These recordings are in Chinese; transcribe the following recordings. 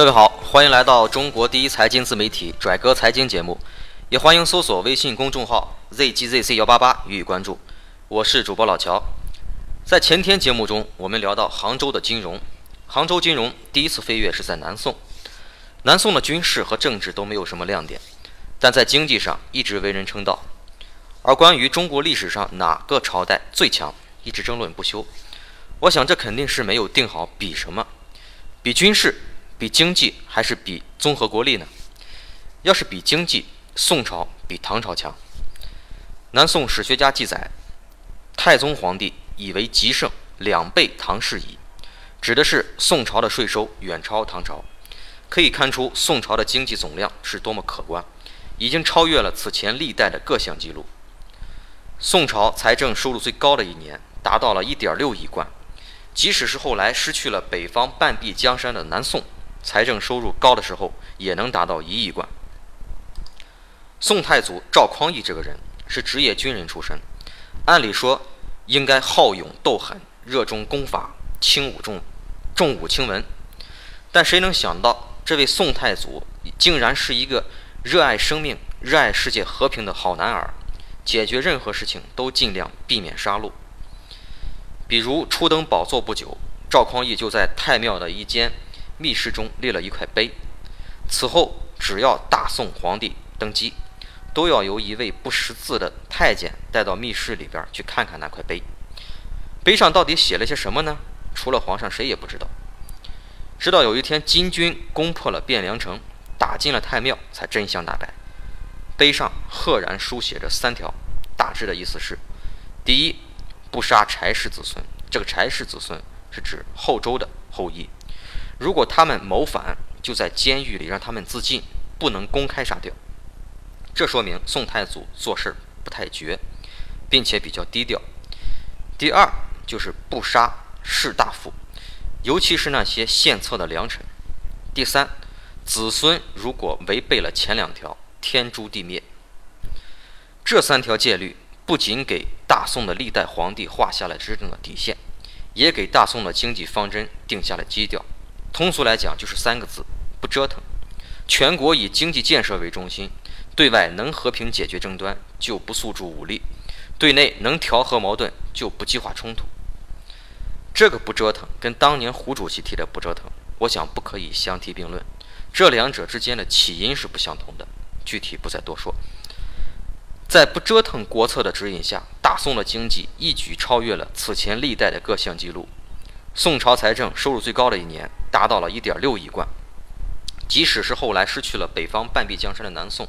各位好，欢迎来到中国第一财经自媒体拽哥财经节目，也欢迎搜索微信公众号 zgzc 幺八八予以关注。我是主播老乔。在前天节目中，我们聊到杭州的金融，杭州金融第一次飞跃是在南宋。南宋的军事和政治都没有什么亮点，但在经济上一直为人称道。而关于中国历史上哪个朝代最强，一直争论不休。我想这肯定是没有定好比什么，比军事、比经济还是比综合国力呢？要是比经济，宋朝比唐朝强。南宋史学家记载，太宗皇帝以为极盛，两倍唐氏矣，指的是宋朝的税收远超唐朝。可以看出宋朝的经济总量是多么可观，已经超越了此前历代的各项记录。宋朝财政收入最高的一年达到了一点六亿贯，即使是后来失去了北方半壁江山的南宋，财政收入高的时候也能达到一亿贯。宋太祖赵匡胤这个人是职业军人出身，按理说应该好勇斗狠，热衷功法，轻武重重武轻文，但谁能想到这位宋太祖竟然是一个热爱生命、热爱世界和平的好男儿。解决任何事情都尽量避免杀戮。比如初登宝座不久，赵匡胤就在太庙的一间密室中立了一块碑。此后，只要大宋皇帝登基，都要由一位不识字的太监带到密室里边去看看那块碑。碑上到底写了些什么呢？除了皇上，谁也不知道。直到有一天金军攻破了汴梁城，打进了太庙，才真相大白。碑上赫然书写着三条，大致的意思是：第一，不杀柴氏子孙。这个柴氏子孙是指后周的后裔，如果他们谋反，就在监狱里让他们自尽，不能公开杀掉。这说明宋太祖做事不太绝，并且比较低调。第二，就是不杀士大夫，尤其是那些献策的良臣。第三，子孙如果违背了前两条。天诛地灭，这三条戒律不仅给大宋的历代皇帝画下了执政的底线，也给大宋的经济方针定下了基调。通俗来讲，就是三个字：不折腾。全国以经济建设为中心，对外能和平解决争端，就不诉诸武力；对内能调和矛盾，就不激化冲突。这个不折腾，跟当年胡主席提的不折腾，我想不可以相提并论。这两者之间的起因是不相同的。具体不再多说。在不折腾国策的指引下，大宋的经济一举超越了此前历代的各项记录。宋朝财政收入最高的一年达到了一点六亿贯，即使是后来失去了北方半壁江山的南宋，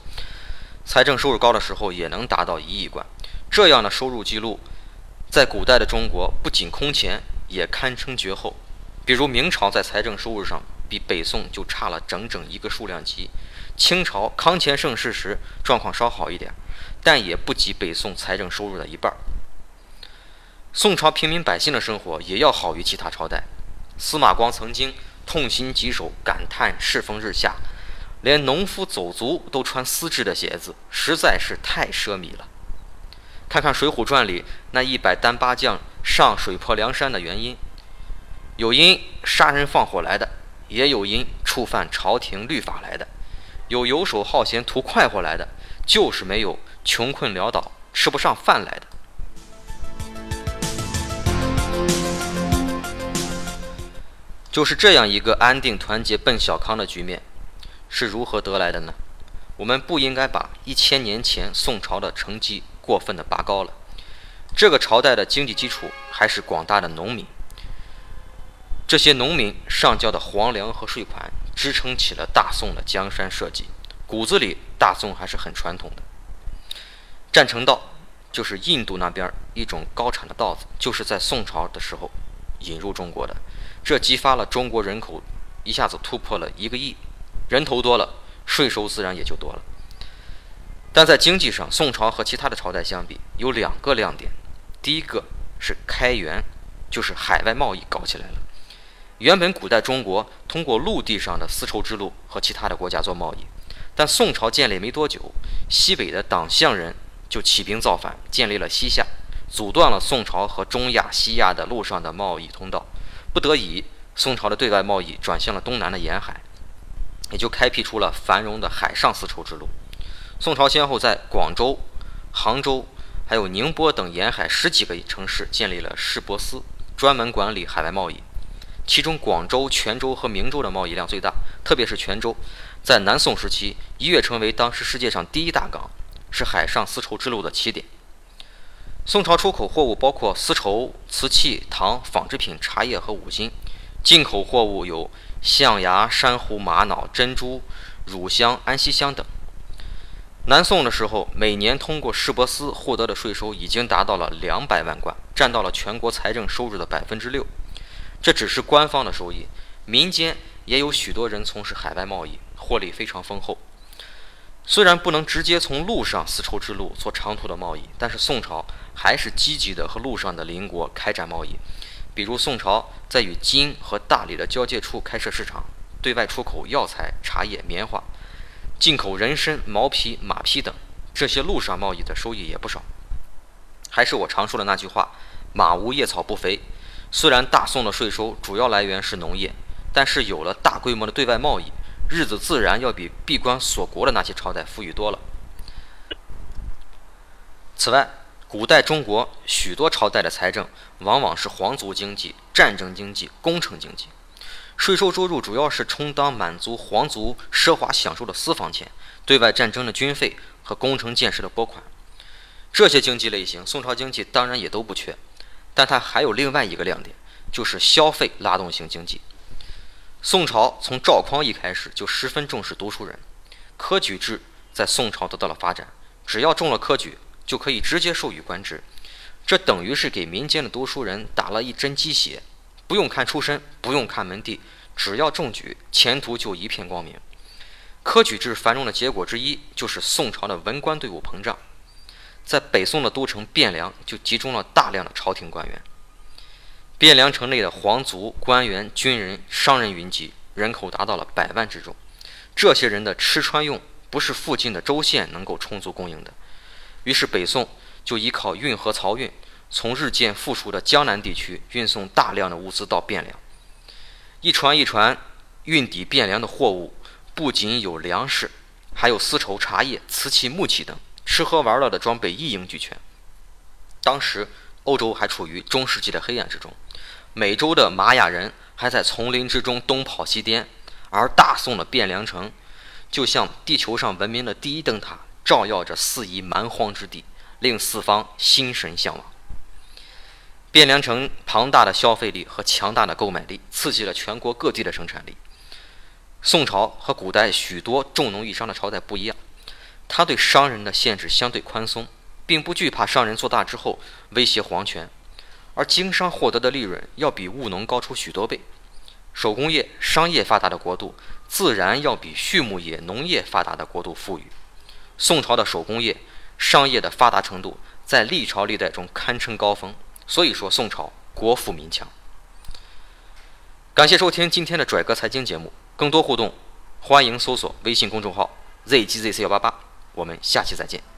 财政收入高的时候也能达到一亿贯。这样的收入记录，在古代的中国不仅空前，也堪称绝后。比如明朝在财政收入上比北宋就差了整整一个数量级。清朝康乾盛世时状况稍好一点，但也不及北宋财政收入的一半。宋朝平民百姓的生活也要好于其他朝代。司马光曾经痛心疾首，感叹世风日下，连农夫走卒都穿丝质的鞋子，实在是太奢靡了。看看《水浒传》里那一百单八将上水泊梁山的原因，有因杀人放火来的，也有因触犯朝廷律法来的。有游手好闲图快活来的，就是没有穷困潦倒吃不上饭来的。就是这样一个安定团结奔小康的局面，是如何得来的呢？我们不应该把一千年前宋朝的成绩过分的拔高了。这个朝代的经济基础还是广大的农民，这些农民上交的皇粮和税款。支撑起了大宋的江山社稷，骨子里大宋还是很传统的。占城稻就是印度那边一种高产的稻子，就是在宋朝的时候引入中国的，这激发了中国人口一下子突破了一个亿，人头多了，税收自然也就多了。但在经济上，宋朝和其他的朝代相比，有两个亮点，第一个是开源，就是海外贸易搞起来了。原本古代中国通过陆地上的丝绸之路和其他的国家做贸易，但宋朝建立没多久，西北的党项人就起兵造反，建立了西夏，阻断了宋朝和中亚、西亚的路上的贸易通道。不得已，宋朝的对外贸易转向了东南的沿海。也就开辟出了繁荣的海上丝绸之路。宋朝先后在广州、杭州、还有宁波等沿海十几个城市建立了市舶司，专门管理海外贸易。其中，广州、泉州和明州的贸易量最大，特别是泉州，在南宋时期一跃成为当时世界上第一大港，是海上丝绸之路的起点。宋朝出口货物包括丝绸、瓷器、糖、纺织品、茶叶和五金；进口货物有象牙、珊瑚、玛瑙、珍珠、乳香、安息香等。南宋的时候，每年通过市舶司获得的税收已经达到了两百万贯，占到了全国财政收入的百分之六。这只是官方的收益，民间也有许多人从事海外贸易，获利非常丰厚。虽然不能直接从陆上丝绸之路做长途的贸易，但是宋朝还是积极的和陆上的邻国开展贸易。比如宋朝在与金和大理的交界处开设市场，对外出口药材、茶叶、棉花，进口人参、毛皮、马匹等，这些陆上贸易的收益也不少。还是我常说的那句话：马无夜草不肥。虽然大宋的税收主要来源是农业，但是有了大规模的对外贸易，日子自然要比闭关锁国的那些朝代富裕多了。此外，古代中国许多朝代的财政往往是皇族经济、战争经济、工程经济，税收收入主要是充当满足皇族奢华享受的私房钱、对外战争的军费和工程建设的拨款。这些经济类型，宋朝经济当然也都不缺。但它还有另外一个亮点，就是消费拉动型经济。宋朝从赵匡胤开始就十分重视读书人，科举制在宋朝得到了发展，只要中了科举，就可以直接授予官职，这等于是给民间的读书人打了一针鸡血，不用看出身，不用看门第，只要中举，前途就一片光明。科举制繁荣的结果之一，就是宋朝的文官队伍膨胀。在北宋的都城汴梁，就集中了大量的朝廷官员。汴梁城内的皇族、官员、军人、商人云集，人口达到了百万之众。这些人的吃穿用，不是附近的州县能够充足供应的。于是北宋就依靠运河漕运，从日渐富庶的江南地区运送大量的物资到汴梁。一船一船运抵汴梁的货物，不仅有粮食，还有丝绸、茶叶、瓷器、木器等。吃喝玩乐的装备一应俱全。当时欧洲还处于中世纪的黑暗之中，美洲的玛雅人还在丛林之中东跑西颠，而大宋的汴梁城就像地球上文明的第一灯塔，照耀着四夷蛮荒之地，令四方心神向往。汴梁城庞大的消费力和强大的购买力，刺激了全国各地的生产力。宋朝和古代许多重农抑商的朝代不一样。他对商人的限制相对宽松，并不惧怕商人做大之后威胁皇权，而经商获得的利润要比务农高出许多倍。手工业、商业发达的国度，自然要比畜牧业、农业发达的国度富裕。宋朝的手工业、商业的发达程度，在历朝历代中堪称高峰，所以说宋朝国富民强。感谢收听今天的拽哥财经节目，更多互动，欢迎搜索微信公众号 zgzc 幺八八。我们下期再见。